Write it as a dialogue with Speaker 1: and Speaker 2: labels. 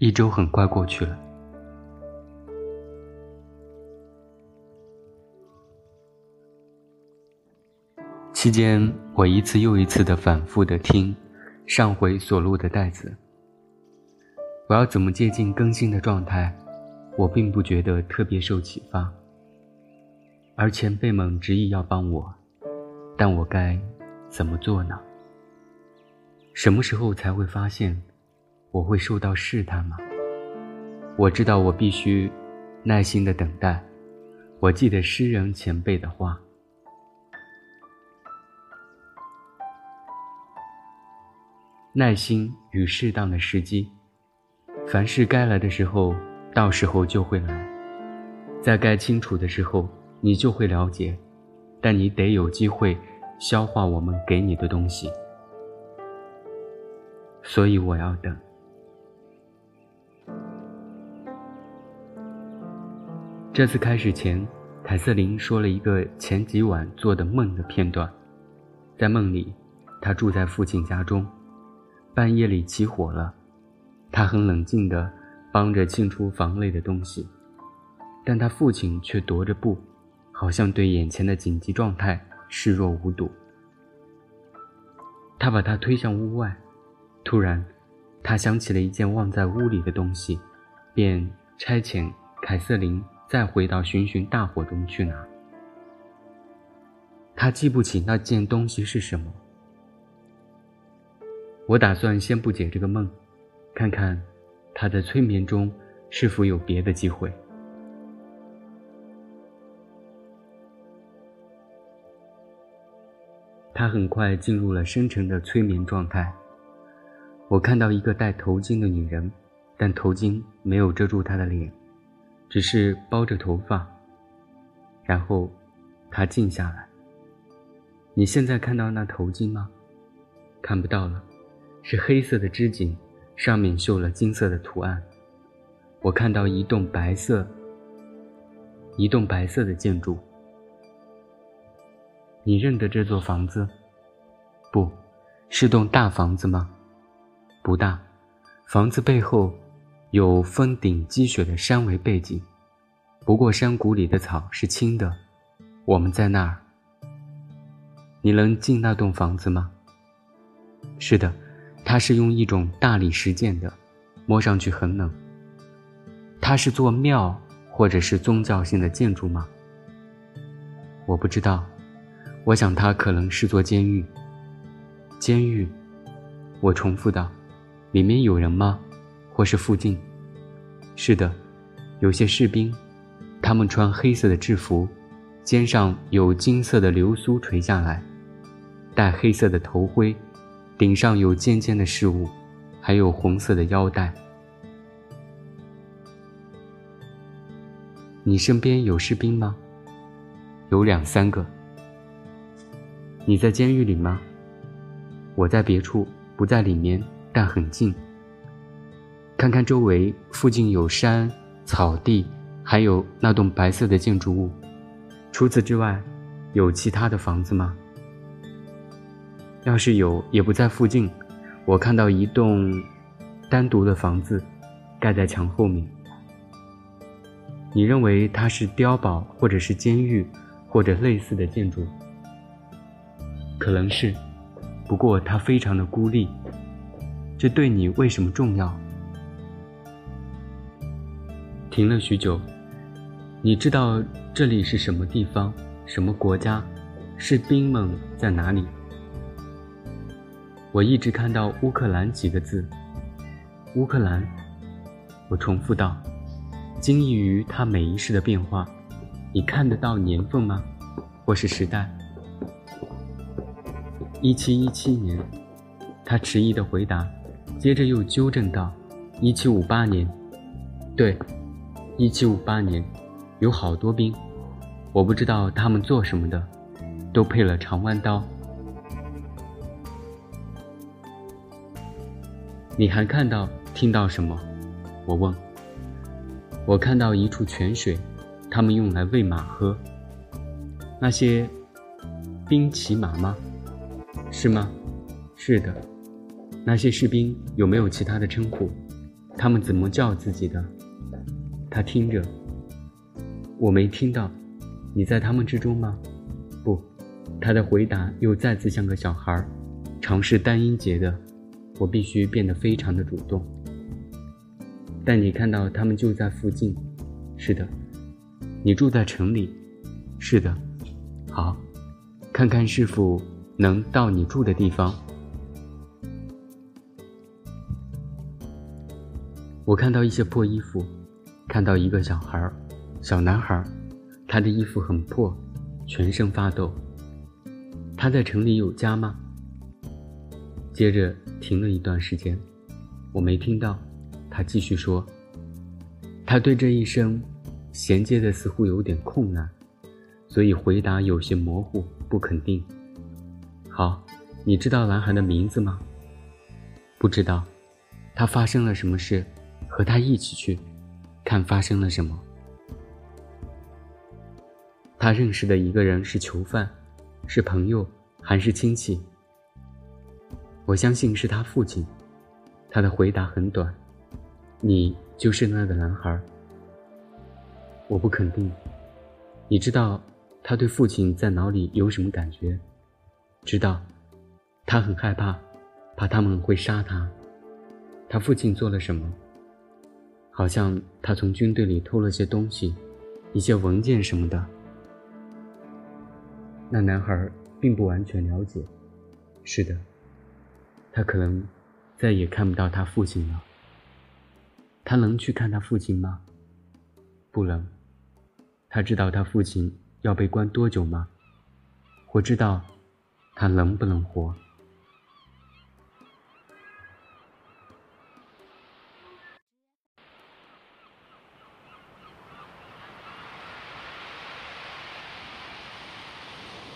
Speaker 1: 一周很快过去了。期间，我一次又一次的反复的听上回所录的带子。我要怎么接近更新的状态？我并不觉得特别受启发。而前辈们执意要帮我，但我该怎么做呢？什么时候才会发现我会受到试探吗？我知道我必须耐心的等待。我记得诗人前辈的话。耐心与适当的时机，凡事该来的时候，到时候就会来，在该清楚的时候，你就会了解，但你得有机会消化我们给你的东西，所以我要等。这次开始前，凯瑟琳说了一个前几晚做的梦的片段，在梦里，她住在父亲家中。半夜里起火了，她很冷静地帮着清除房内的东西，但她父亲却踱着步，好像对眼前的紧急状态视若无睹。他把他推向屋外，突然，他想起了一件忘在屋里的东西，便差遣凯瑟琳再回到寻寻大火中去拿。他记不起那件东西是什么。我打算先不解这个梦，看看他在催眠中是否有别的机会。他很快进入了深沉的催眠状态。我看到一个戴头巾的女人，但头巾没有遮住她的脸，只是包着头发。然后，他静下来。你现在看到那头巾吗？看不到了。是黑色的织锦，上面绣了金色的图案。我看到一栋白色、一栋白色的建筑。你认得这座房子？不，是栋大房子吗？不大，房子背后有峰顶积雪的山为背景，不过山谷里的草是青的。我们在那儿。你能进那栋房子吗？是的。它是用一种大理石建的，摸上去很冷。它是座庙或者是宗教性的建筑吗？我不知道，我想它可能是座监狱。监狱，我重复道：“里面有人吗？或是附近？”是的，有些士兵，他们穿黑色的制服，肩上有金色的流苏垂下来，戴黑色的头盔。顶上有尖尖的饰物，还有红色的腰带。你身边有士兵吗？有两三个。你在监狱里吗？我在别处，不在里面，但很近。看看周围，附近有山、草地，还有那栋白色的建筑物。除此之外，有其他的房子吗？要是有，也不在附近。我看到一栋单独的房子，盖在墙后面。你认为它是碉堡，或者是监狱，或者类似的建筑？可能是，不过它非常的孤立。这对你为什么重要？停了许久，你知道这里是什么地方？什么国家？士兵们在哪里？我一直看到乌克兰几个字。乌克兰，我重复道，惊异于它每一世的变化。你看得到年份吗？或是时代？一七一七年，他迟疑的回答，接着又纠正道：一七五八年。对，一七五八年，有好多兵，我不知道他们做什么的，都配了长弯刀。你还看到、听到什么？我问。我看到一处泉水，他们用来喂马喝。那些兵骑马吗？是吗？是的。那些士兵有没有其他的称呼？他们怎么叫自己的？他听着，我没听到。你在他们之中吗？不。他的回答又再次像个小孩，尝试单音节的。我必须变得非常的主动。但你看到他们就在附近。是的。你住在城里。是的。好，看看是否能到你住的地方。我看到一些破衣服，看到一个小孩儿，小男孩，他的衣服很破，全身发抖。他在城里有家吗？接着停了一段时间，我没听到。他继续说，他对这一生衔接的似乎有点困难，所以回答有些模糊，不肯定。好，你知道男孩的名字吗？不知道。他发生了什么事？和他一起去，看发生了什么。他认识的一个人是囚犯，是朋友还是亲戚？我相信是他父亲。他的回答很短：“你就是那个男孩。”我不肯定。你知道他对父亲在脑里有什么感觉？知道，他很害怕，怕他们会杀他。他父亲做了什么？好像他从军队里偷了些东西，一些文件什么的。那男孩并不完全了解。是的，他可能再也看不到他父亲了。他能去看他父亲吗？不能。他知道他父亲要被关多久吗？我知道他能不能活？